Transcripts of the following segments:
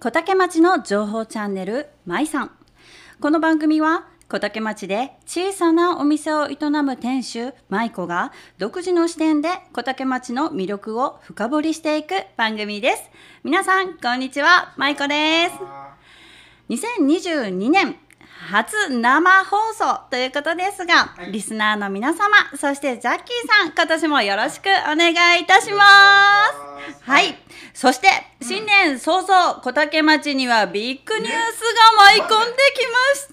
小竹町の情報チャンネルまいさん。この番組は小竹町で小さなお店を営む店主舞子が独自の視点で小竹町の魅力を深掘りしていく番組です。皆さんこんにちは。舞子です。2022年初生放送ということですが、はい、リスナーの皆様そしてジャッキーさん今年もよろしくお願いいたします。はい。そして新年早々小竹町にはビッグニュースが舞い込んできまし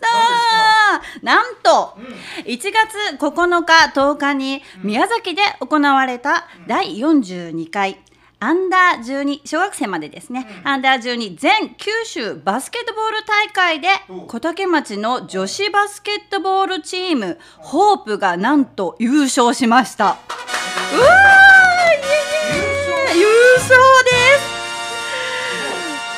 た、なんと1月9日10日に宮崎で行われた第42回アンダー12小学生までですね、うん、アンダー12全九州バスケットボール大会で小竹町の女子バスケットボールチームホープがなんと優勝しました。うわー優勝で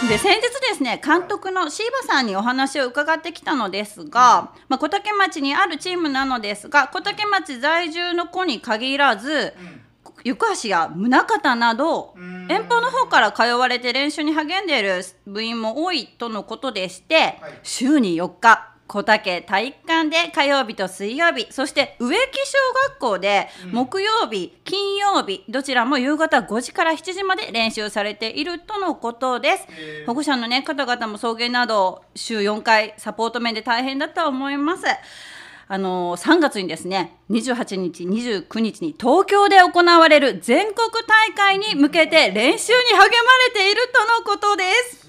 す。で先日ですね監督の椎葉さんにお話を伺ってきたのですが、まあ、小竹町にあるチームなのですが小竹町在住の子に限らず、うん行橋や宗像など遠方の方から通われて練習に励んでいる部員も多いとのことでして、はい、週に4日小竹体育館で火曜日と水曜日そして植木小学校で木曜日、うん、金曜日どちらも夕方5時から7時まで練習されているとのことです。保護者の、ね、方々も送迎など週4回サポート面で大変だと思います。あの3月にですね28日29日に東京で行われる全国大会に向けて練習に励まれているとのことです。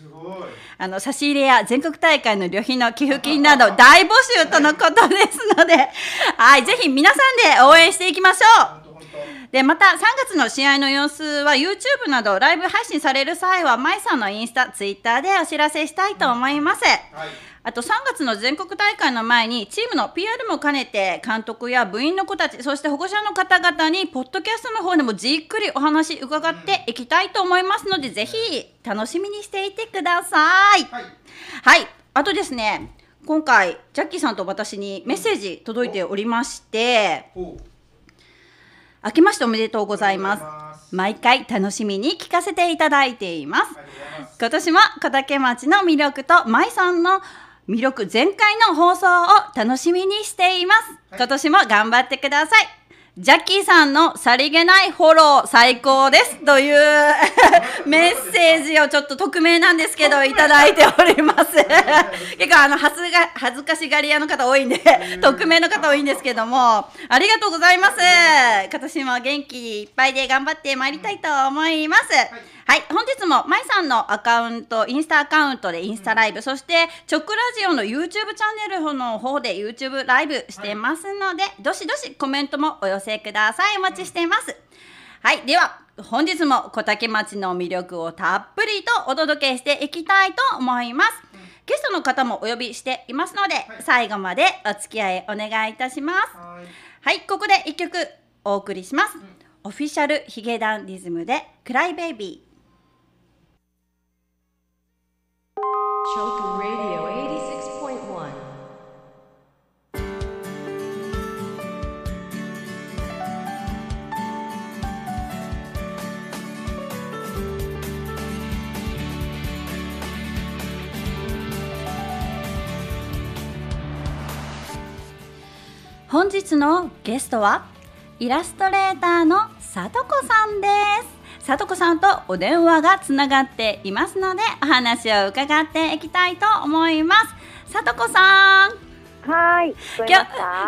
あの差し入れや全国大会の旅費の寄付金など大募集とのことですので、はい、ぜひ皆さんで応援していきましょう。でまた3月の試合の様子は YouTube などライブ配信される際は舞さんのインスタ、ツイッターでお知らせしたいと思います。はいあと3月の全国大会の前にチームの PR も兼ねて監督や部員の子たちそして保護者の方々にポッドキャストの方でもじっくりお話伺っていきたいと思いますのでぜひ楽しみにしていてください。はい、はい、あとですね今回ジャッキーさんと私にメッセージ届いておりまして明けましておめでとうございます。毎回楽しみに聞かせていただいています。今年も小竹町の魅力と舞さんの魅力全開の放送を楽しみにしています。今年も頑張ってください。ジャッキーさんのさりげないフォロー最高です。という メッセージをちょっと匿名なんですけどいただいております。結構あの恥ずが恥ずかしがり屋の方多いんで匿名の方多いんですけどもありがとうございます。今年も元気いっぱいで頑張ってまいりたいと思います、はいはい、本日もまいさんのアカウント、インスタアカウントでインスタライブ、そして直ラジオの YouTube チャンネルの方で YouTube ライブしてますので、はい、どしどしコメントもお寄せください。お待ちしています。はい、では本日も小竹町の魅力をたっぷりとお届けしていきたいと思います。ゲストの方もお呼びしていますので、はい、最後までお付き合いお願いいたします。はい、はい、ここで一曲お送りします。うん、オフィシャルヒゲダンリズムでクライベイビー。本日のゲストはイラストレーターのさとこさんですさとこさんとお電話がつながっていますのでお話を伺っていきたいと思いますさとこさんはい。今日 今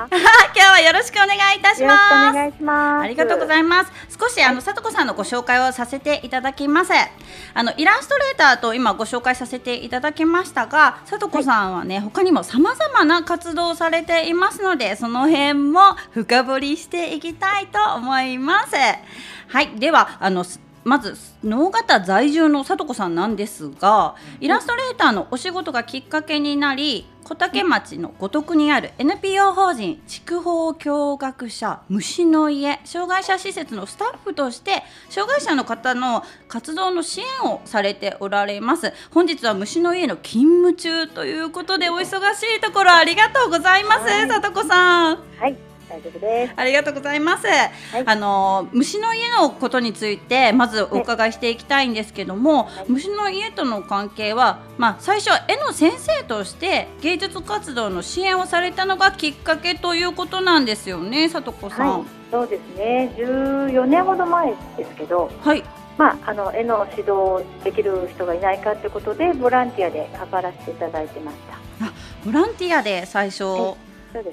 日はよろしくお願いいたします。お願いします。ありがとうございます。少しあのさとこさんのご紹介をさせていただきます。あのイラストレーターと今ご紹介させていただきましたが、さとこさんはね、はい、他にもさまざまな活動をされていますので、その辺も深掘りしていきたいと思います。はい、ではあのまず能形在住のさ子さんなんですがイラストレーターのお仕事がきっかけになり小竹町の五徳にある NPO 法人筑豊教学者虫の家障害者施設のスタッフとして障害者の方の活動の支援をされておられます。本日は虫の家の勤務中ということでお忙しいところありがとうございます、さとこさん。はい大丈夫です。ありがとうございます。あの虫の家のことについてまずお伺いしていきたいんですけども、虫の家との関係は、まあ最初は絵の先生として芸術活動の支援をされたのがきっかけということなんですよね、さとこさん。はい、そうですね。14年ほど前ですけど、はい。まああの絵の指導できる人がいないかということでボランティアで関わらせていただいてました。あ、ボランティアで最初。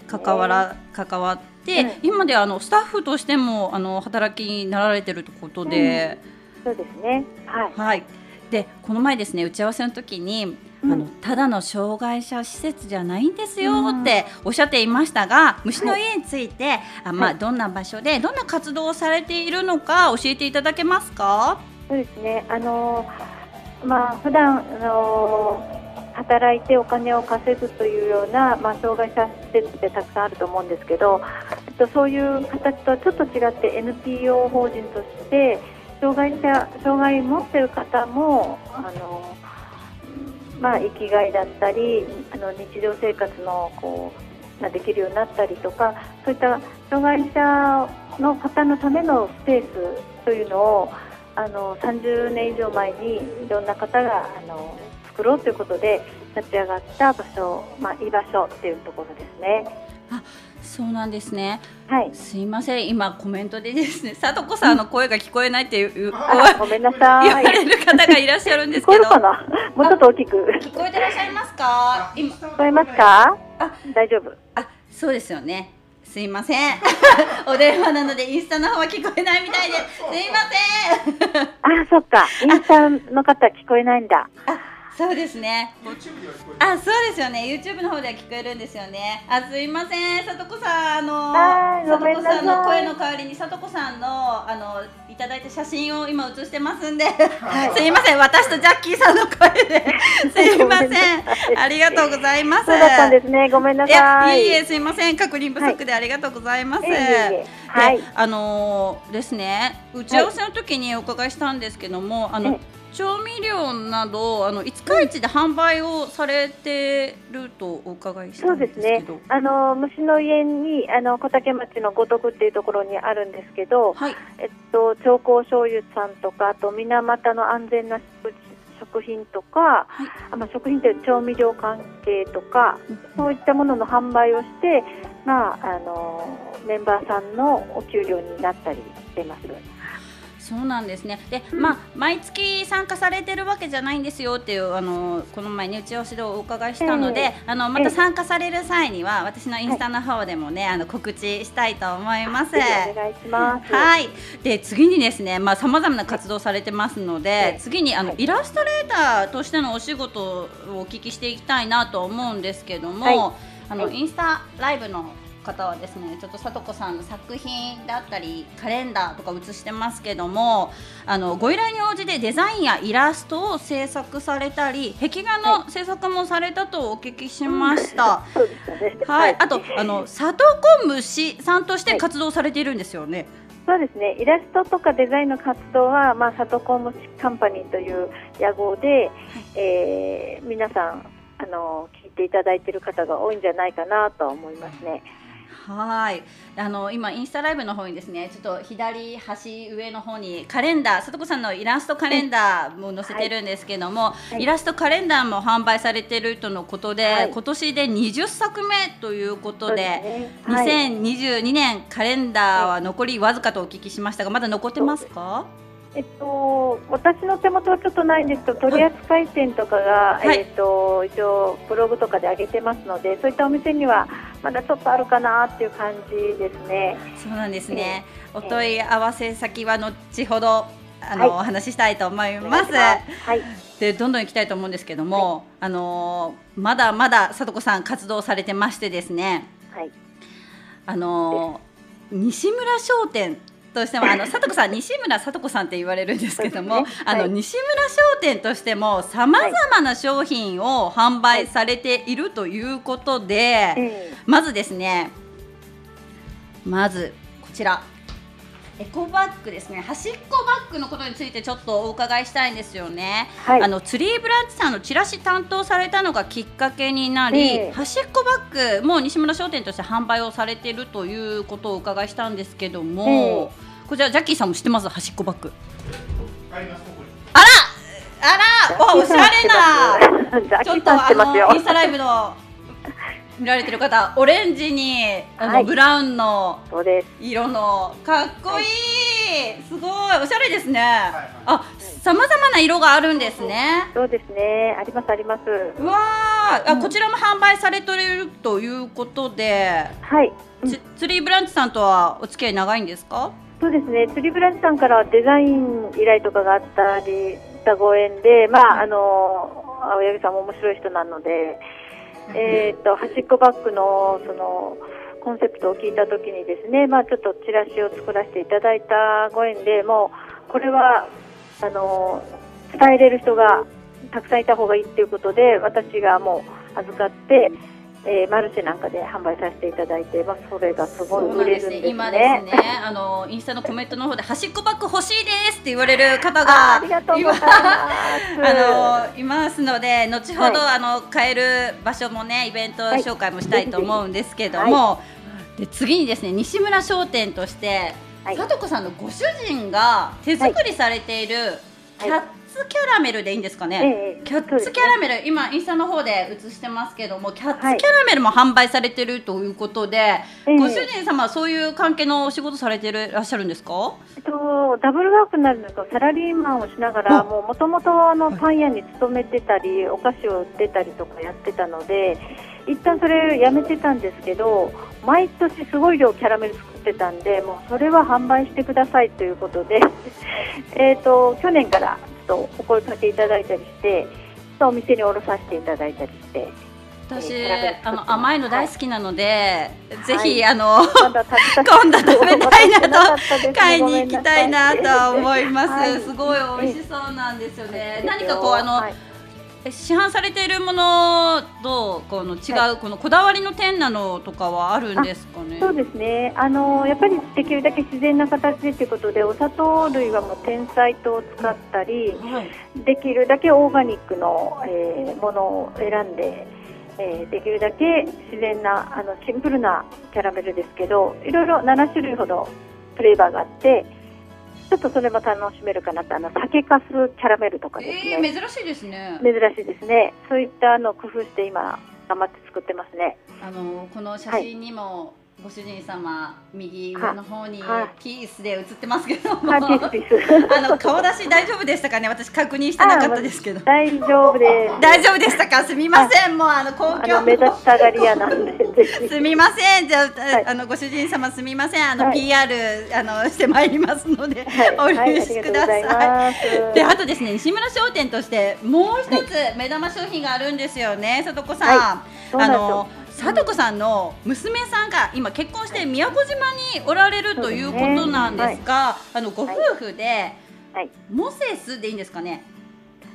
関わら関わって、うん今ではあのスタッフとしてもあの働きになられてるということで。そうですね。はい。はい。でこの前ですね打ち合わせの時に、うんあのただの障害者施設じゃないんですよっておっしゃっていましたが、虫の家について、あまあ、はいどんな場所でどんな活動をされているのか教えていただけますか？そうですね。あのまあ普段あの働いてお金を稼ぐというようなまあ障害者施設ってたくさんあると思うんですけど、えっとそういう形とはちょっと違って NPO 法人として障害者障害を持っている方もあのまあ生きがいだったりあの日常生活のこうができるようになったりとかそういった障害者の方のためのスペースというのをあの30年以上前にいろんな方があの作ろうということで立ち上がった場所、まあ、居場所っていうところですね。そうなんですね。はい。すいません今コメントでですね、さとこさんの声が聞こえないっていう、あ、ごめんなさ言わい。れる方がいらっしゃるんで聞こえすけど。るかな？もうちょっと大きく。聞こえてらっしゃいますか？今聞こえますか？あ大丈夫。あ、そうですよね。すいません。お電話なのでインスタの方は聞こえないみたいです。すいません。あ、そっか。インスタの方聞こえないんだ。あ、そうですね。あ、そうですよね。YouTube の方では聞こえるんですよね。あ、すいません。さとこさん、あの、はいさとこさんの声の代わりに、さとこさんの、あの、いただいた写真を今写してますんで。すいません。私とジャッキーさんの声で。すいません。ありがとうございます。そうだったんですね。ごめんないやさい。いえいえすいません確認不足でありがとうございます。いえいえいえはいであのーですね打ち合わせの時にお伺いしたんですけども、あのええ調味料などあの五日市で販売をされてるとお伺いしたそうんでですすけねど。。あの虫の家にあの小竹町の五徳っていうところにあるんですけど、はいえっと長江醤油さんとかあと水俣の安全な食食品とか、あまあ食品って調味料関係とかそういったものの販売をして、まああのメンバーさんのお給料になったりしてます。そうなんですね。で、まあ毎月参加されてるわけじゃないんですよっていうあのこの前に打ち合わせでお伺いしたので、ええあのまた参加される際には私のインスタの方でもね、あの告知したいと思います。お願いします。はい。で次にですね、まあ様々な活動されてますので、はい次にあの、はいイラストレーターとしてのお仕事をお聞きしていきたいなと思うんですけども、はいあの、はいインスタライブの方はですねちょっとさとこさんの作品だったりカレンダーとか写してますけどもあのご依頼に応じてデザインやイラストを制作されたり壁画の制作もされたとお聞きしました。そうでしたね。はい、あとあの里子虫さんとして活動されているんですよね。そうですね。イラストとかデザインの活動は、まあ、里コムカンパニーという屋号で、えー皆さん、あの、聞いていただいている方が多いんじゃないかなとは思いますね。はい、あの今インスタライブの方にですね、ちょっと左端上の方にカレンダー、さとこさんのイラストカレンダーも載せてるんですけども、はいイラストカレンダーも販売されてるとのことで、はい今年で20作目ということで。ねはい2022年カレンダーは残りわずかとお聞きしましたがまだ残ってますか？えっと、私の手元はちょっとないんですけど、取扱店とかが、はいえっと、一応、ブログとかで上げてますので、そういったお店には、まだちょっとあるかなっていう感じですね。そうなんですね。ええお問い合わせ先は後ほどあの、はいお話ししたいと思います。はい。でどんどん行きたいと思うんですけども、あのーまだまださとこさん活動されてましてですね、はい。あのー西村商店としてもあのさとこさん西村さとこさんって言われるんですけども、ね。あのはい。西村商店としてもさまざまな商品を販売されているということで、え。まずですねまずこちらエコバッグですね。端っこバッグのことについてちょっとお伺いしたいんですよね、はい。あのツリーブランチさんのチラシ担当されたのがきっかけになり、ええ。端っこバッグも西村商店として販売をされているということをお伺いしたんですけども、えこちらジャッキーさんも知ってます？端っこバッグ。ありますここに。あらわおしゃれな。ちょっとあのインスタライブの見られてる方オレンジにあの、はい。ブラウンの色のかっこいい、すごい。おしゃれですね、いあさまざまな色があるんですね。そうですね。ありますあります。うわー。あこちらも販売されているということで、はい。ツツリーブランチさんとはお付き合い長いんですか？そうですね、釣りブランチさんからデザイン依頼とかがあったりしたご縁で、まあ、あの青柳さんも面白い人なので、えー、と端っこバッグのそのコンセプトを聞いた時にですね、まあ、ちょっとチラシを作らせていただいたご縁でもうこれはあの伝えれる人がたくさんいた方がいいっていうことで私がもう預かって、えーマルシェなんかで販売させていただいて、まあ、それがすごい売れるんですね。今ですねあのインスタのコメントの方で端っこバッグ欲しいですって言われる方あがありがとうございます。あのいますので後ほど、はあの買える場所もねイベントはい紹介もしたいと思うんですけども、で次にですね西村商店として、はい。さとこさんのご主人が手作りされているキャッツキャラメルでいいんですかね、ええキャッツキャラメル、今インスタの方で映してますけどもキャッツキャはいラメルも販売されてるということで、ええ。ご主人様はそういう関係のお仕事されてるらっしゃるんですか？えっと、ダブルワークになるんですがサラリーマンをしながらももともとあのパン屋に勤めてたりお菓子を売ってたりとかやってたので一旦それやめてたんですけど毎年すごい量キャラメル作ってたんでもうそれは販売してくださいということで えっと去年からとお声かけいただいたりしてお店に卸させていただいたりして。私、えーあの甘いの大好きなので、ぜはい。ひあの今度は食べた今度食べたいなと買いに行きたいなとは思います、はい。すごい美味しそうなんですよね、ええ何かこうあの、はい。え市販されているものとこの違う、はこのこだわりの点なのとかはあるんですかね？そうですね。あのやっぱりできるだけ自然な形でということでお砂糖類はもう天才糖を使ったりはい。できるだけオーガニックの、えーものを選んで、えーできるだけ自然なあのシンプルなキャラメルですけどいろいろ7種類ほどフレーバーがあってちょっとそれも楽しめるかなとあの酒かすキャラメルとかですね、えー、珍しいですね。珍しいですね。そういったのを工夫して今頑張って作ってますね。あのこの写真にも、ご主人様右上の方にはいピースで写ってますけども、あの顔出し大丈夫でしたかね？私確認してなかったですけど。大丈夫です。大丈夫でしたか？すみません。もうあの公共目立ちたがり屋なんで。すみません。じゃあ,、のご主人様すみません。あの、はい。PR あのしてまいりますので、はい、お許しください。であとですね西村商店としてもう一つ目玉商品があるんですよね、さとこさん。あのさとこさんの娘さんが今結婚して宮古島におられるということなんですが、あのご夫婦で、はいモセスでいいんですかね？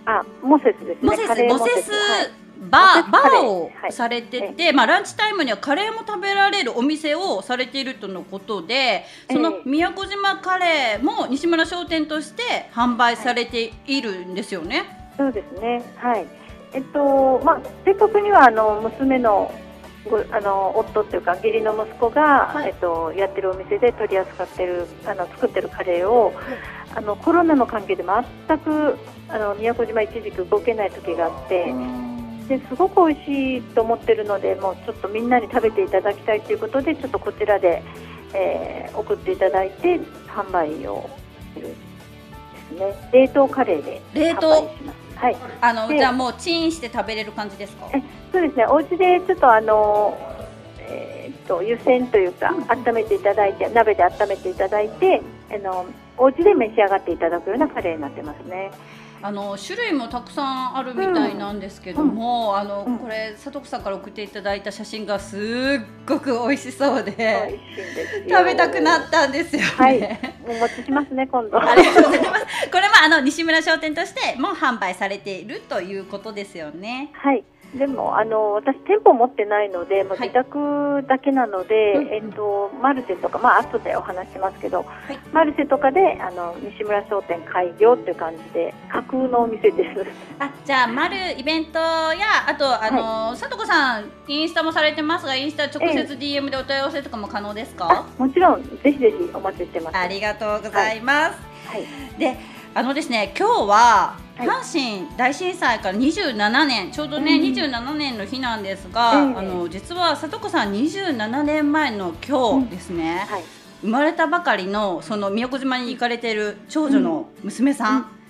あ、モセスですね。モセスモセスはいバーバーーをはいされてて、まあランチタイムにはカレーも食べられるお店をされているとのことで、そのええ宮古島カレーも西村商店として販売されているんですよね？そうですね。はい。えっと、まあ、正確には、あの、娘の。ごあの夫っていうか義理の息子が、はい。えっと、やってるお店で取り扱ってるあの作ってるカレーを、あのコロナの関係で全くあの宮古島一時期動けない時があって、ですごく美味しいと思ってるのでもうちょっとみんなに食べていただきたいということでちょっとこちらで、えー送っていただいて販売をするですね。冷凍カレーで冷凍。販売しますはい。あのでじゃあもうチンして食べれる感じですか？えそうですね。お家でちょっとあのえーっと湯煎というか温めていただいて鍋で温めていただいてあのお家で召し上がっていただくようなカレーになってますねあの種類もたくさんあるみたいなんですけども、あのうんこれ佐藤さんから送っていただいた写真がすっごく美味しそうで、食べたくなったんですよね。はいお持ちしますね今度 ありがとうございます。これもあの西村商店としても販売されているということですよね。はいでもあの私店舗持ってないので、もうはい。自宅だけなので、うんうん。えっとマルシェとかまあ後でお話しますけど、はい。マルシェとかであの西村商店開業っていう感じで架空のお店です。あじゃあ丸イベントやあとあの、さとこさんインスタもされてますがインスタ直接 DM でお問い合わせとかも可能ですか、もちろんぜひぜひお待ちしてます。ありがとうございます、はい。であのですね今日ははい阪神大震災から27年ちょうどね、うん。27年の日なんですが、ええあの実はさとこさん27年前の今日ですね、はい。生まれたばかりのその宮古島に行かれている長女の娘さん。はい、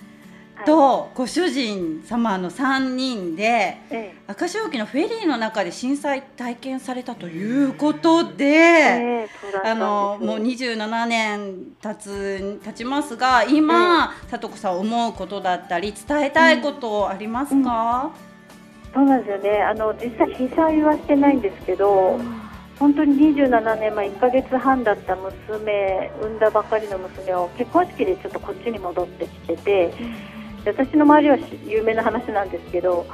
とご主人様の3人でえ明石沖のフェリーの中で震災体験されたということで。えあのもう27年経つ経ちますが今、さとこさん思うことだったり伝えたいことありますか、そうなんですよね。あの実際被災はしてないんですけど、本当に27年前1ヶ月半だった娘産んだばかりの娘を結婚式でちょっとこっちに戻ってきてて、で私の周りはし有名な話なんですけど、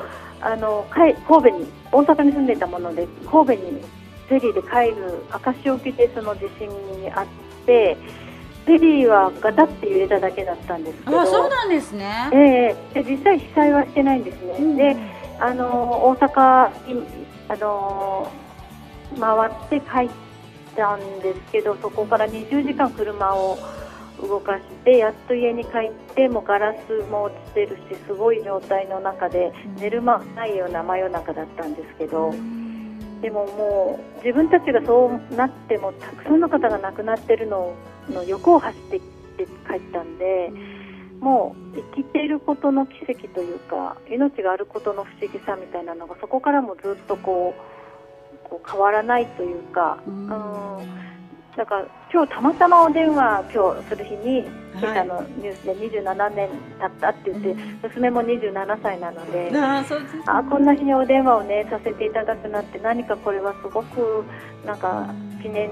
あの神戸に大阪に住んでいたもので神戸にフェリーで帰る明石沖でその地震にあって。フェリーはガタって揺れただけだったんですけど、あそうなんですね。ええで実際被災はしてないんですね。であの大阪にあの回って帰ったんですけどそこから20時間車を動かしてやっと家に帰ってもうガラスも落ちてるしすごい状態の中で寝る間もないような真夜中だったんですけどでももう自分たちがそうなってもたくさんの方が亡くなってるのの横を走ってきて帰ったんで。もう生きていることの奇跡というか命があることの不思議さみたいなのがそこからもずっとこうこう変わらないというか、ううんん、だから今日たまたまお電話今日する日に今朝のニュースで27年経ったって言って、娘も27歳なので。ああこんな日にお電話をねさせていただくなって何かこれはすごくなんか記念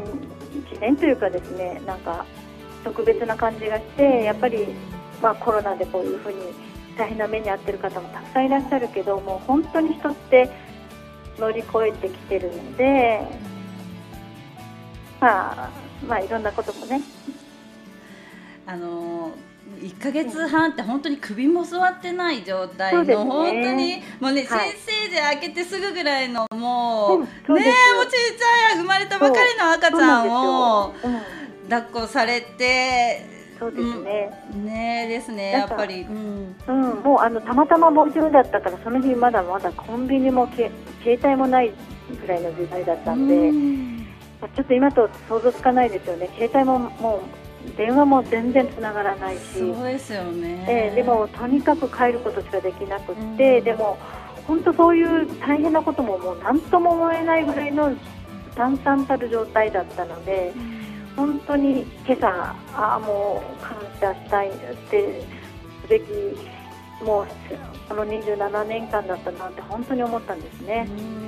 記念というかですねなんか特別な感じがしてやっぱりまあコロナでこういうふうに大変な目に遭ってる方もたくさんいらっしゃるけどもう本当に人って乗り越えてきてるのでまあまあいろんなこともね。あの1ヶ月半って本当に首も座ってない状態の、ね。本当にもうね、はい。先生で開けてすぐぐらいのもう、うんねもうちっちゃい生まれたばかりの赤ちゃんを抱っこされてうん、そうですね、ねえですねやっぱり、うん、うん、もうあのたまたまもちろんだったからその日まだまだコンビニもけ携帯もないぐらいの時代だったんで、うんまあちょっと今と想像つかないですよね。携帯ももう電話も全然つながらないし、そうですよね、えーでもとにかく帰ることしかできなくって、うん。でも本当そういう大変なことももう何とも思えないぐらいの淡々たる状態だったので。本当に今朝、ああ、もう感謝したいってすべき、もうこの27年間だったなって本当に思ったんですね。うん、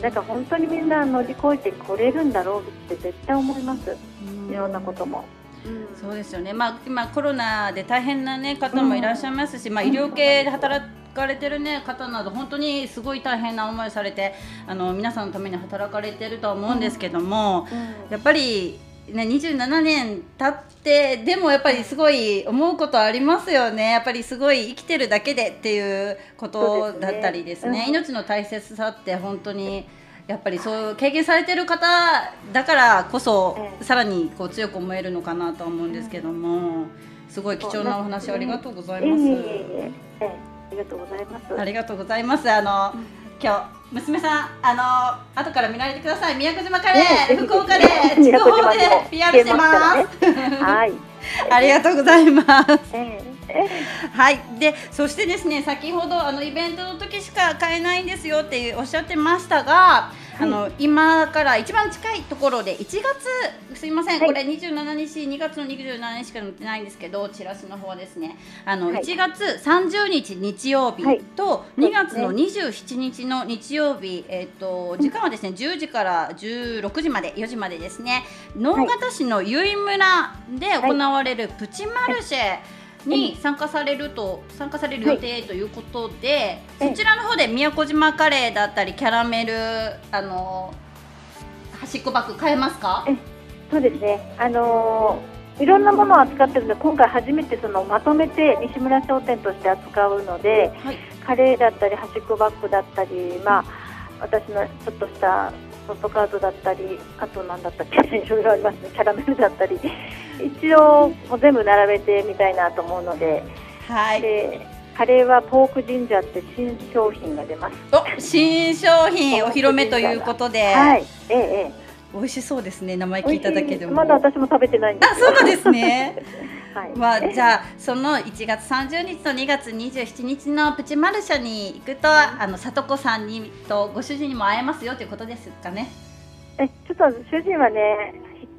だから本当にみんな乗り越えてこれるんだろうって絶対思います、いろんなことも。そうですよね、まあ、今コロナで大変な、ね、方もいらっしゃいますし、まあ、医療系で働かれてる、ね、方など本当にすごい大変な思いをされてあの皆さんのために働かれてるとは思うんですけども、やっぱり、ね、27年経ってでもやっぱりすごい思うことありますよねやっぱりすごい生きてるだけでっていうことだったりですねそうですね命の大切さって本当に。やっぱりそう経験されてる方だからこそ、ええさらにこう強く思えるのかなとは思うんですけども、すごい貴重なお話ありがとうございます。ありがとうございます。ありがとうございます。あの、今日娘さんあの後から見られてください。宮古島カレー、ね福岡で筑豊で PR してます。はい。ありがとうございます。ええはい、でそしてですね先ほどあのイベントの時しか買えないんですよっておっしゃってましたが、あの今から一番近いところで1月すいません、はい。これ27日2月の27日しか載ってないんですけどチラシの方ですね。あの、はい。1月30日日曜日はい。と2月の27日の日曜日、えっ、と時間はですね10時から16時まで4時までですね。直方市の由比村で行われるプチマルシェ、に参加されると参加される予定ということで、ええそちらの方で宮古島カレーだったりキャラメルあの端っこバッグ買えますか？えそうですね。あのーいろんなものを扱ってるので、今回初めてそのまとめて西村商店として扱うので、はい。カレーだったり端っこバッグだったり、まあ私のちょっとしたポストカードだったり、あと何だったっけ、いろいろありますね。キャラメルだったり、一応もう全部並べてみたいなと思うので、はい。でカレーはポークジンジャーって新商品が出ます。お新商品お披露目ということで、はい。ええええ。美味しそうですね名前聞いただけでも。まだ私も食べてないんですあそうなんですね。はい。まあ、じゃあその1月30日と2月27日のプチマルシェに行くとあの里子さんにとご主人にも会えますよということですかね。えちょっと主人はね、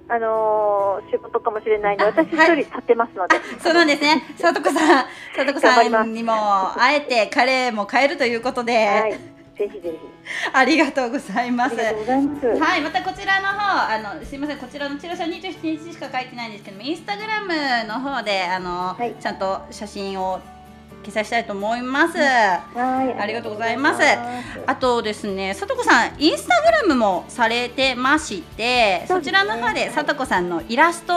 あのー仕事かもしれないので、あはい私一人立ってますので。そうなんですね。里子さん、里子さんにも会えてカレーも買えるということで、はい。ぜひぜひ。ありがとうございます。います。はい、またこちらの方、あの、すみません、こちらのチラシは27日しか書いてないんですけども、インスタグラムの方で、あの、はいちゃんと写真を掲載したいと思います。はい。ありがとうございますあとですね、さとこさん、インスタグラムもされてまして、そ,、ちらの方でさとこさんのイラスト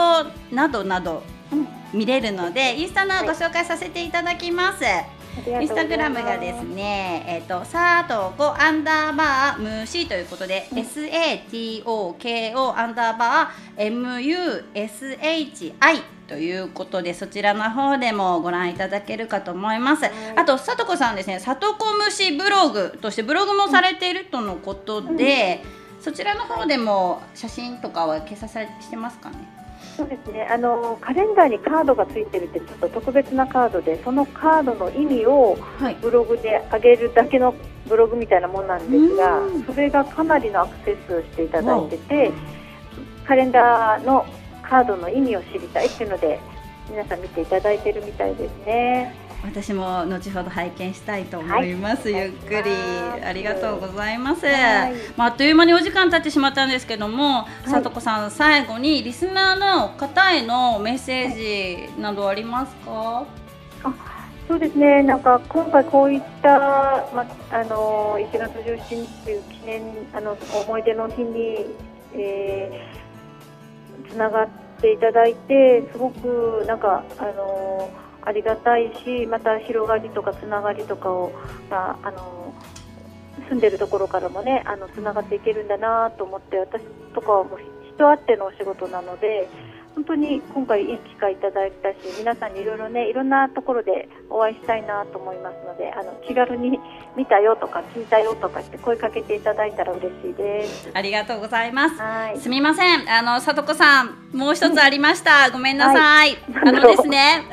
などなどうん見れるので、インスタのはいご紹介させていただきます。インスタグラムがですね、えっ、と、さとこアンダーバー虫ということで、うん S. A. T. O. K. O. アンダーバー M. U. S. H. I. ということで、そちらの方でもご覧いただけるかと思います。いあと、さとこさんですね、さとこ虫ブログとしてブログもされているとのことで、そちらの方でも写真とかは掲載されしてますかね？そうですね。あのカレンダーにカードがついてるってちょっと特別なカードで、そのカードの意味をはい。ブログで上げるだけのブログみたいなもんなんですがうん、それがかなりのアクセスをしていただいてて、カレンダーのカードの意味を知りたいっていうので、皆さん見ていただいてるみたいですね。私も後ほど拝見したいと思います、はい。ゆっくり。ありがとうございます、はい。まあ、あっという間にお時間経ってしまったんですけども、い。さとこさん最後にリスナーの方へのメッセージなどありますか？そうですね、なんか今回こういった、まあの1月17日という記念あの思い出の日に、えつながっていただいて、すごくなんかあのありがたいし、また広がりとかつながりとかを、まあ、あの住んでるところからもね、あのつながっていけるんだなと思って、私とかはもう人あってのお仕事なので。本当に今回いい機会いただいたし皆さんにいろいろねいろんなところでお会いしたいなと思いますのであの気軽に見たよとか聞いたよとかって声かけていただいたら嬉しいです。ありがとうございますはい。すみません。あの、さとこさん、もう一つありました。ごめんなさい。あのなんだろうですね、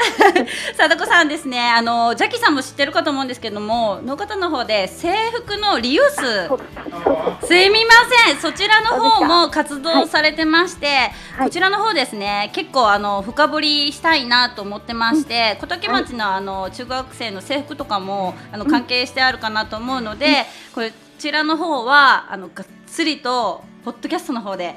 さとこさんですね、あの、ジャッキーさんも知ってるかと思うんですけども、の方の方で制服のリユースすいみません、そちらの方も活動されてまして、はいこちらの方ですね、結構あの深掘りしたいなと思ってまして、小竹町のあの中学生の制服とかもあの関係してあるかなと思うので、こちらの方はあのがっつりとポッドキャストの方で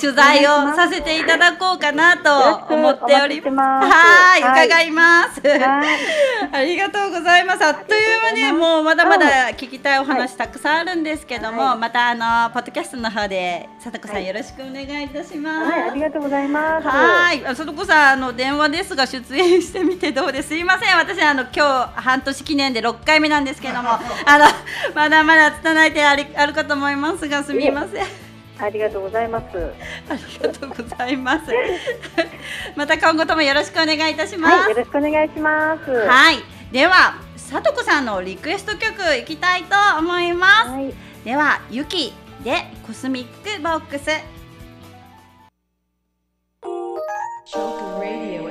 取材をさせていただこうかなと 思っておりますはい、はい伺います。はい。ありがとうございます。あっという間にもうまだまだ聞きたいお話たくさんあるんですけども、はいまたあのポッドキャストの方でさとこさんはいよろしくお願いいたします。はい、ありがとうございます。はい、あさとこさんあの電話ですが出演してみてどうです？すいません、私あの今日半年記念で6回目なんですけども、あのまだまだ拙い点ありあるかと思いますがすみません。ありがとうございます。ありがとうございます。また今後ともよろしくお願いいたします。はい、よろしくお願いします。ははい、では、さとこさんのリクエスト曲いきたいと思います。い。では、ゆきでコスミックボックス。Shoku Radio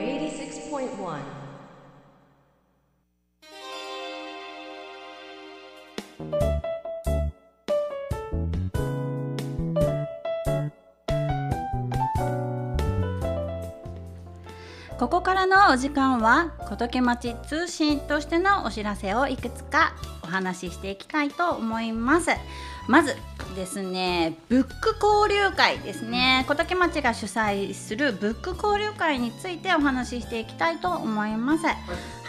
ここからのお時間は小時町通信としてのお知らせをいくつかお話ししていきたいと思います。まずですねブック交流会ですね。小時町が主催するブック交流会についてお話ししていきたいと思います。は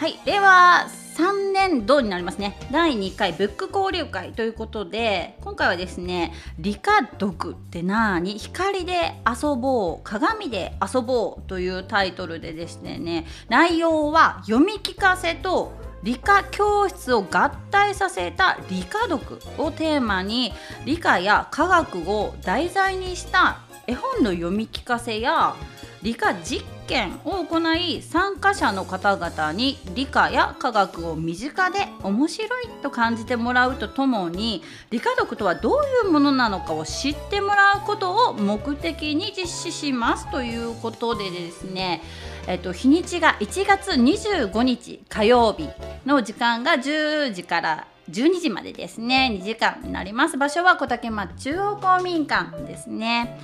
い令和3年度になりますね。第2回ブック交流会ということで今回はですね理科読ってなーに光で遊ぼう鏡で遊ぼうというタイトルでですね内容は読み聞かせと理科教室を合体させた理科読をテーマに理科や科学を題材にした絵本の読み聞かせや理科実験を行い参加者の方々に理科や科学を身近で面白いと感じてもらうとともに理科読とはどういうものなのかを知ってもらうことを目的に実施しますということでですねえっと、日にちが1月25日火曜日の時間が10時から12時までですね2時間になります場所は小竹町中央公民館ですね。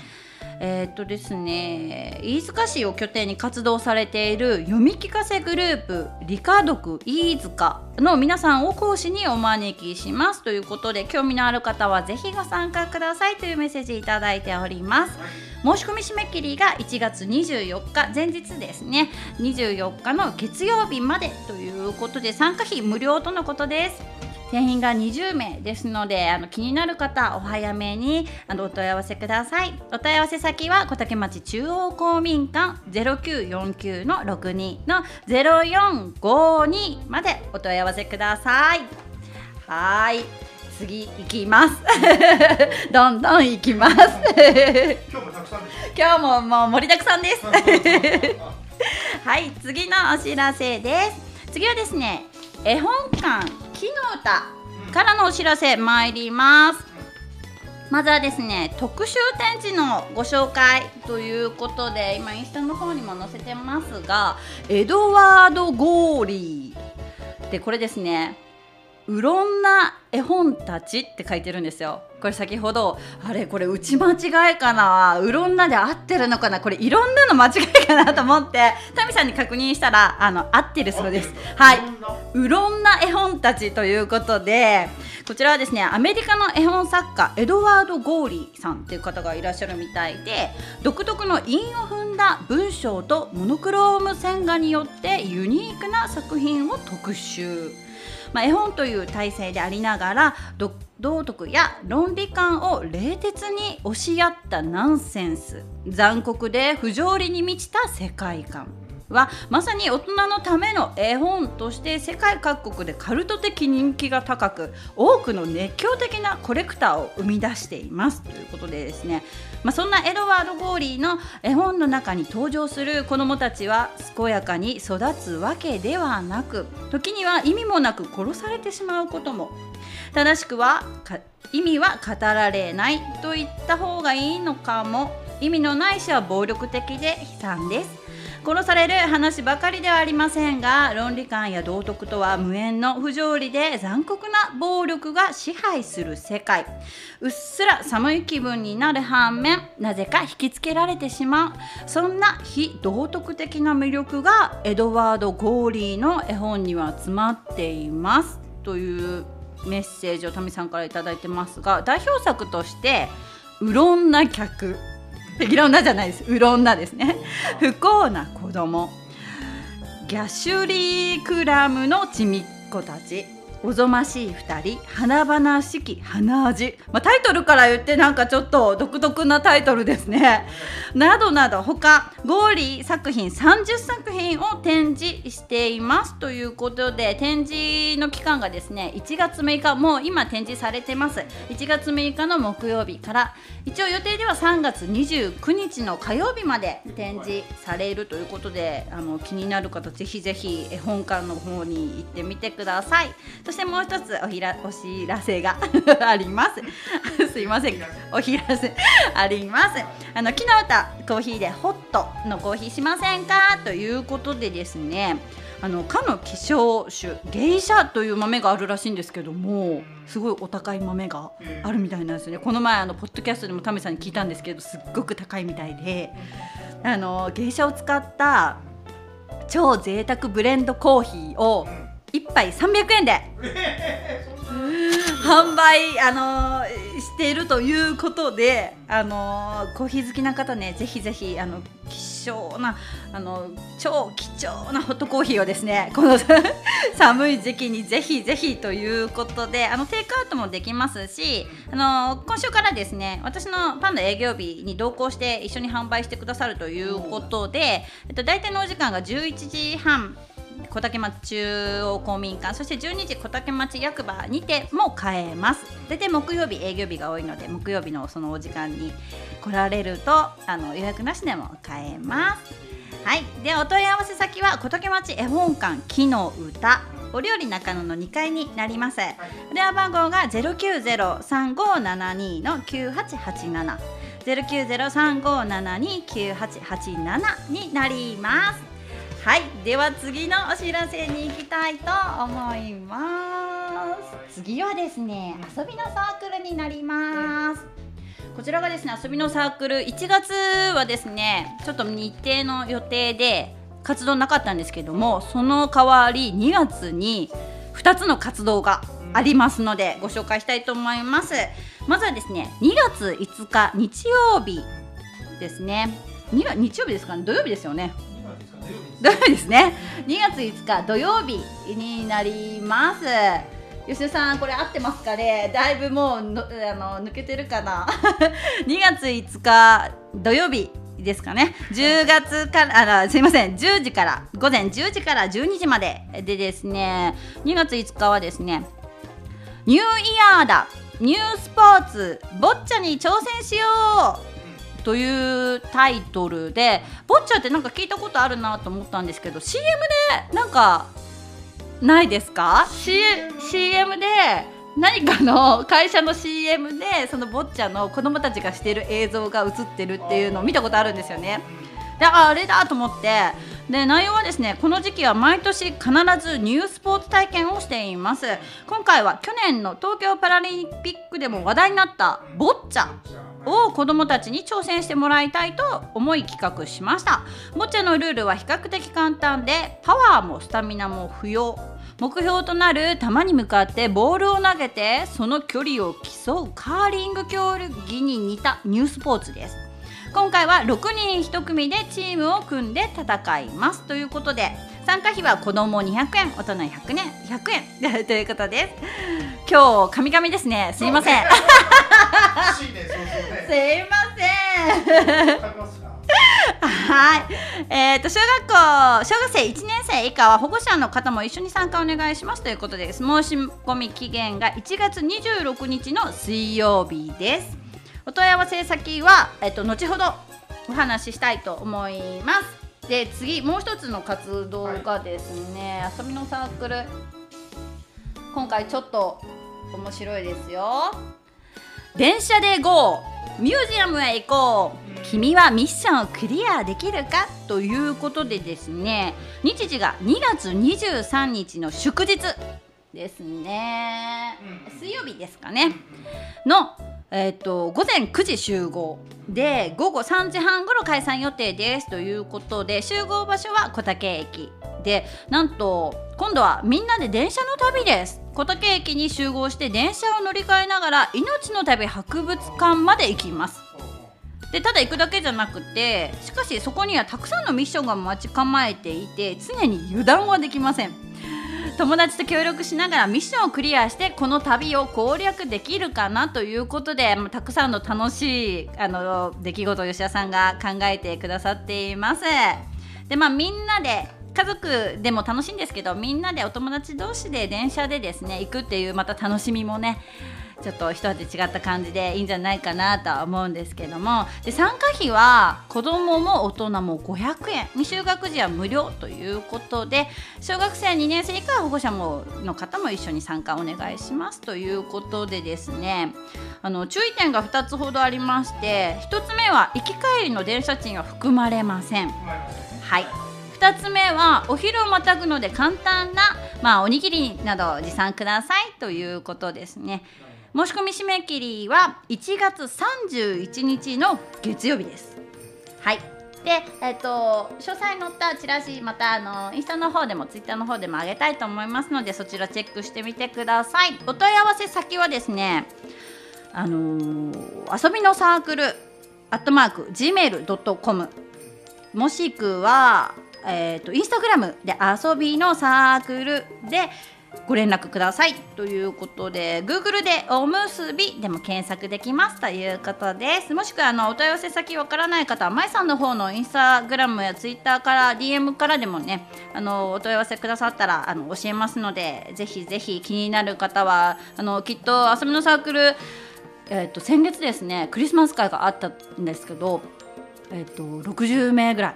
えー、っとですね飯塚市を拠点に活動されている読み聞かせグループ理科読飯塚の皆さんを講師にお招きします。ということで興味のある方はぜひご参加くださいというメッセージいただいております。申し込み締め切りが1月24日前日ですね。24日の月曜日までということで参加費無料とのことです。定員が20名ですのであの気になる方お早めにあのお問い合わせください。お問い合わせ先は小竹町中央公民館0949の62の0452までお問い合わせください。はい。次行きます。どんどん行きます。今日もたくさんです。今日ももう盛りだくさんです。はい。次のお知らせです。次はですね絵本館木の歌からのお知らせ参ります。まずはですね特集展示のご紹介ということで今インスタの方にも載せてますがエドワード・ゴーリー。でこれですねうろんな絵本たちって書いてるんですよ。これ先ほどあれこれ打ち間違いかな？うろんなで合ってるのかな？これいろんなの間違いかなと思ってタミさんに確認したらあの合ってるそうです。はい。いろんな。うろんな絵本たちということでこちらはですねアメリカの絵本作家エドワード・ゴーリーさんという方がいらっしゃるみたいで独特の韻を踏んだ文章とモノクローム線画によってユニークな作品を特集。まあ、絵本という体制でありながら道徳や論理観を冷徹に押し合ったナンセンス。残酷で不条理に満ちた世界観。はまさに大人のための絵本として世界各国でカルト的人気が高く多くの熱狂的なコレクターを生み出していますということでですね、まあ、そんなエドワード・ゴーリーの絵本の中に登場する子どもたちは健やかに育つわけではなく時には意味もなく殺されてしまうことも。正しくは意味は語られないと言った方がいいのかも。意味のない死は暴力的で悲惨です。殺される話ばかりではありませんが論理観や道徳とは無縁の不条理で残酷な暴力が支配する世界。うっすら寒い気分になる反面なぜか引きつけられてしまう。そんな非道徳的な魅力がエドワード・ゴーリーの絵本には詰まっています。というメッセージをタミさんから頂いてますが代表作として「うろんな客」いろんなじゃないです。うろんなですね。不幸な子供。ギャシュリークラムのちみっ子たち。おぞましい二人華々しき花味、まあ、タイトルから言ってなんかちょっと独特なタイトルですね。などなど他ゴーリー作品30作品を展示していますということで展示の期間がですね1月6日もう今展示されてます。1月6日の木曜日から一応予定では3月29日の火曜日まで展示されるということであの気になる方ぜひぜひ絵本館の方に行ってみてください。してもう一つおひらお知らせが あります。すいません。お知らせ あります。あの木の歌コーヒーでホットのコーヒーしませんか？ということでですねあのかの希少種ゲイシャという豆があるらしいんですけどもすごいお高い豆があるみたいなんですよね。この前あのポッドキャストでもタメさんに聞いたんですけどすっごく高いみたいであのゲイシャを使った超贅沢ブレンドコーヒーを1杯300円で。販売、あのーしているということで、あのーコーヒー好きな方ねぜひぜひあの希少なあの超貴重なホットコーヒーをですねこの 寒い時期にぜひぜひということであのテイクアウトもできますし、あの今週からですね私のパンダ営業日に同行して一緒に販売してくださるということで、えっと、大体のお時間が11時半小竹町中央公民館そして12時小竹町役場にても買えます。大体木曜日営業日が多いので木曜日のそのお時間に来られるとあの予約なしでも買えます。はい。でお問い合わせ先は小竹町絵本館木の歌。お料理中野の2階になります、電話番号が090-3572の9887 090-3572-9887になります。はい、では次のお知らせに行きたいと思います。次はですね、遊びのサークルになります。こちらがですね、遊びのサークル、1月はですね、ちょっと日程の予定で活動なかったんですけども、その代わり2月に2つの活動がありますので、ご紹介したいと思います。まずはですね、2月5日日曜日ですね。2日曜日ですかね、土曜日ですよね。土曜日ですね。2月5日土曜日になります。吉田さんこれ合ってますかね？だいぶもうのあの抜けてるかな？2月5日土曜日ですかね。10月からあすいません10時から午前10時から12時まででですね。2月5日はですねニューイヤーだニュースポーツボッチャに挑戦しよう。というタイトルでボッチャってなんか聞いたことあるなと思ったんですけど CM でなんかないですか、C、CM で何かの会社の CM でそのボッチャの子供たちがしている映像が映ってるっていうのを見たことあるんですよね。でああれだと思って。で内容はですねこの時期は毎年必ずニュースポーツ体験をしています。今回は去年の東京パラリンピックでも話題になったボッチャを子どもたちに挑戦してもらいたいと思い企画しました。ボッチャのルールは比較的簡単でパワーもスタミナも不要。目標となる球に向かってボールを投げてその距離を競うカーリング競技に似たニュースポーツです。今回は6人1組でチームを組んで戦います。ということで参加費は子供200円大人100円100円。ということです。今日神々ですね。すいません。すね。いません。はい、えー、と小学校小学生1年生以下は保護者の方も一緒に参加お願いしますということです。申し込み期限が1月26日の水曜日です。お問い合わせ先は、えっと後ほどお話ししたいと思いますで次もう一つの活動がですね、遊びのサークル。今回ちょっと面白いですよ。電車で GO ミュージアムへ行こう。君はミッションをクリアできるか？ということでですね日時が2月23日の祝日ですね。水曜日ですかね。のえっと午前9時集合で午後3時半頃解散予定ですということで集合場所は小竹駅でなんと今度はみんなで電車の旅です。小竹駅に集合して電車を乗り換えながら命の旅博物館まで行きます。でただ行くだけじゃなくてしかしそこにはたくさんのミッションが待ち構えていて常に油断はできません。友達と協力しながらミッションをクリアしてこの旅を攻略できるかなということでまあたくさんの楽しいあの出来事を吉田さんが考えてくださっています。でまあみんなで家族でも楽しいんですけどみんなでお友達同士で電車でですね行くっていうまた楽しみもねちょっと一味違った感じでいいんじゃないかなとは思うんですけども。で参加費は子供もも大人も500円。未就学児は無料ということで小学生2年生以下は保護者もの方も一緒に参加お願いしますということでですね。あの注意点が2つほどありまして1つ目は行き帰りの電車賃は含まれません。はい。2つ目はお昼をまたぐので簡単な、まあ、おにぎりなど持参くださいということですね。申し込み締め切りは1月31日の月曜日です。はい。で、えっと詳細載ったチラシまたあのインスタの方でもツイッターの方でも上げたいと思いますのでそちらチェックしてみてください。お問い合わせ先はですねあのー遊びのサークルアットマーク gmail.com もしくは、えー、とインスタグラムで遊びのサークルでご連絡ください。ということで Google でおむすびでも検索できます。ということです。もしくはあのお問い合わせ先わからない方はまいさんの方のインスタグラムやツイッターから DM からでもねあのお問い合わせくださったらあの教えますのでぜひぜひ気になる方はあのきっと遊びのサークルえー、と先月ですねクリスマス会があったんですけど、えー、と60名ぐらい。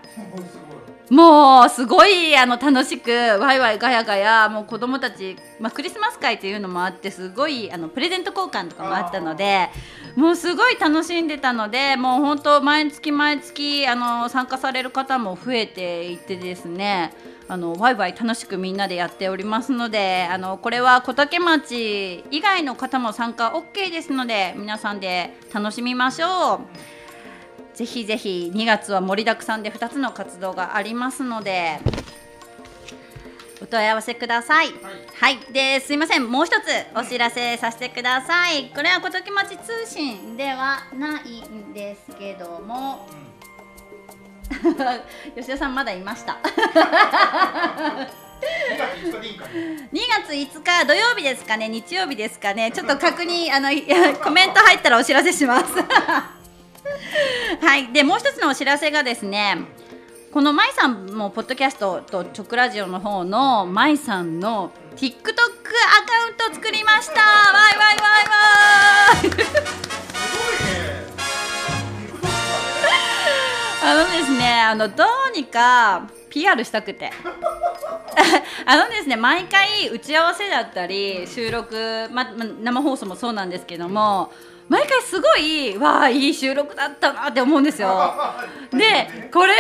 もうすごいあの楽しくワイワイガヤガヤもう子供たち、まあ、クリスマス会というのもあってすごいあのプレゼント交換とかもあったのでもうすごい楽しんでたのでもう本当毎月毎月あの参加される方も増えていてですねあのワイワイ楽しくみんなでやっておりますのであのこれは小竹町以外の方も参加 OK ですので皆さんで楽しみましょう。ぜひぜひ2月は盛りだくさんで2つの活動がありますのでお問い合わせください。はい、ですいませんもう一つお知らせさせてください。これは小竹町通信ではないんですけども。吉田さんまだいました。2月5日でいいかね2月5日土曜日ですかね日曜日ですかねちょっと確認あのコメント入ったらお知らせしますはい。でもう一つのお知らせがですねこのまいさんもポッドキャストと直ラジオの方のまいさんの TikTok アカウント作りました。わいわいわいわい。すごいね。あのですねあのどうにか PR したくて。あのですね毎回打ち合わせだったり収録、まま生放送もそうなんですけども毎回すごいわあいい収録だったなって思うんですよ。でこれを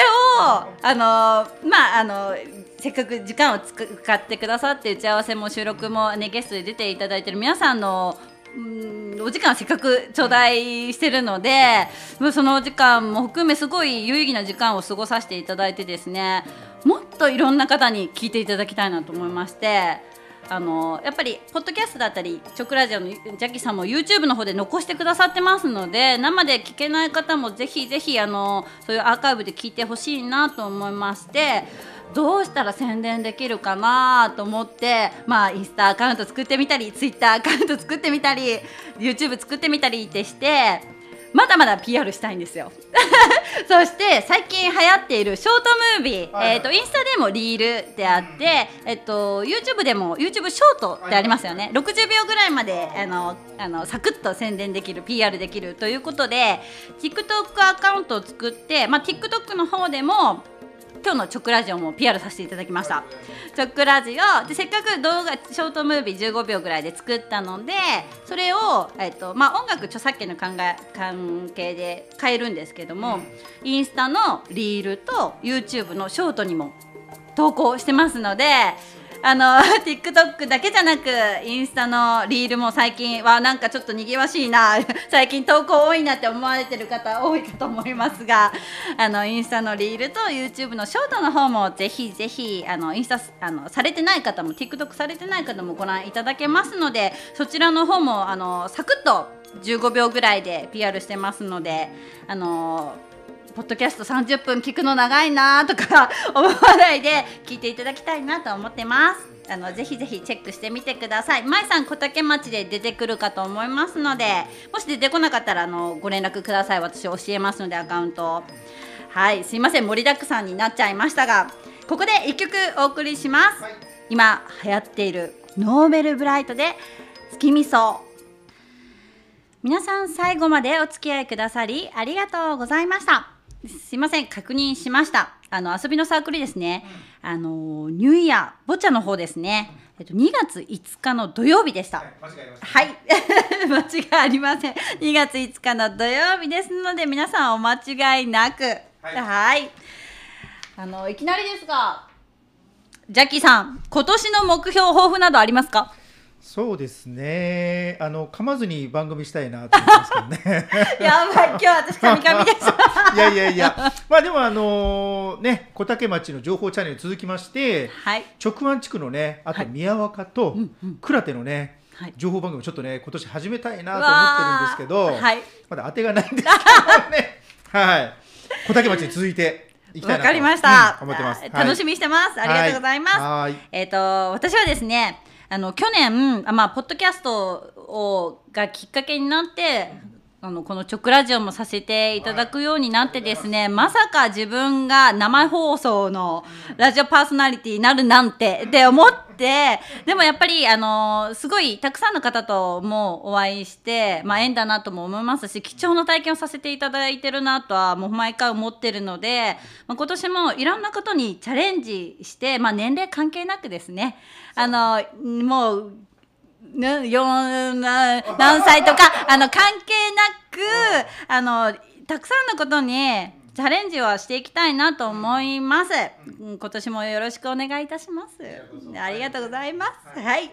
あのまああのせっかく時間を使ってくださって打ち合わせも収録もねゲストで出ていただいてる皆さんのうんお時間せっかく頂戴してるのでもうそのお時間も含めすごい有意義な時間を過ごさせていただいてですねもっといろんな方に聞いていただきたいなと思いましてあのやっぱりポッドキャストだったり直ラジオのジャッキーさんも YouTube の方で残してくださってますので生で聞けない方もぜひぜひあのそういうアーカイブで聞いてほしいなと思いましてどうしたら宣伝できるかなと思ってまあインスタアカウント作ってみたり Twitter アカウント作ってみたり YouTube 作ってみたりってしてまだまだ PR したいんですよ。そして最近流行っているショートムービー、はいえー、とインスタでもリールであって、えっと YouTube でも YouTube ショートってありますよね、60秒ぐらいまであのあのサクッと宣伝できる PR できるということで TikTok アカウントを作って、まあ、TikTok の方でも今日の直ラジオも PR させていただきました。直ラジオでせっかく動画ショートムービー15秒ぐらいで作ったのでそれを、えっとまあ、音楽著作権の考え関係で変えるんですけども、インスタのリールと YouTube のショートにも投稿してますのであの TikTok だけじゃなくインスタのリールも最近はなんかちょっとにぎわしいな 最近投稿多いなって思われてる方多いかと思いますがあのインスタのリールと YouTube のショートの方もぜひぜひあのインスタあのされてない方も TikTok されてない方もご覧いただけますのでそちらの方もあのサクッと15秒ぐらいで PR してますのであのポッドキャスト30分聞くの長いなとか思わないで聞いていただきたいなと思ってます。あのぜひぜひチェックしてみてください。まいさん小竹町で出てくるかと思いますので、もし出てこなかったらあのご連絡ください。私教えますのでアカウント。はい、すいません盛りだくさんになっちゃいましたが、ここで一曲お送りします。はい今流行っているノーベルブライトで月見草。皆さん最後までお付き合いくださりありがとうございましたすいません確認しました。あの遊びのサークルですね、あのニューイヤーボチャの方ですね、えっと、2月5日の土曜日でした、はい間違い間違いありません。2月5日の土曜日ですので皆さんお間違いなく。はい。はい。あのいきなりですがジャッキーさん今年の目標抱負などありますか？そうですね。あの噛まずに番組したいなと思ってますけどね。やばい今日私ですい。やいやいや。まあでもあのね小竹町の情報チャンネル続きまして、はい。直湾地区のねあとはい。宮若と倉手のね。はい。情報番組をちょっとね今年始めたいなと思ってるんですけど、はい。まだ当てがないんですけどね。はい。小竹町に続いたいきたいなとわかりました、うん思ってます、楽しみにしてます、ありがとうございます、はい。はい。えっ、と私はですねあの去年あまあポッドキャストをがきっかけになってあのこの直ラジオもさせていただくようになってですね、まさか自分が生放送のラジオパーソナリティになるなんてって思ってでもやっぱりあのすごいたくさんの方ともお会いして、まあ、縁だなとも思いますし貴重な体験をさせていただいてるなとはもう毎回思ってるので、まあ、今年もいろんなことにチャレンジして、まあ、年齢関係なくですね。あのもう何歳とかあの関係なく あのたくさんのことにチャレンジはしていきたいなと思います。うん今年もよろしくお願いいたします。ありがとうございます。はい。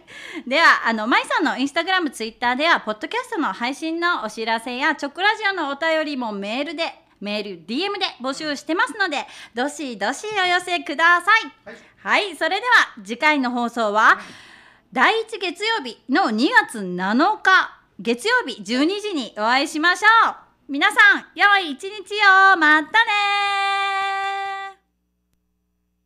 では、あの、まいさんのインスタグラム、ツイッターでは、ポッドキャストの配信のお知らせや、直ラジオのお便りもメールで、メール、DM で募集してますので、どしどしお寄せください。はい。それでは、次回の放送は、第1月曜日の2月7日月曜日12時にお会いしましょう皆さん良い一日を。またね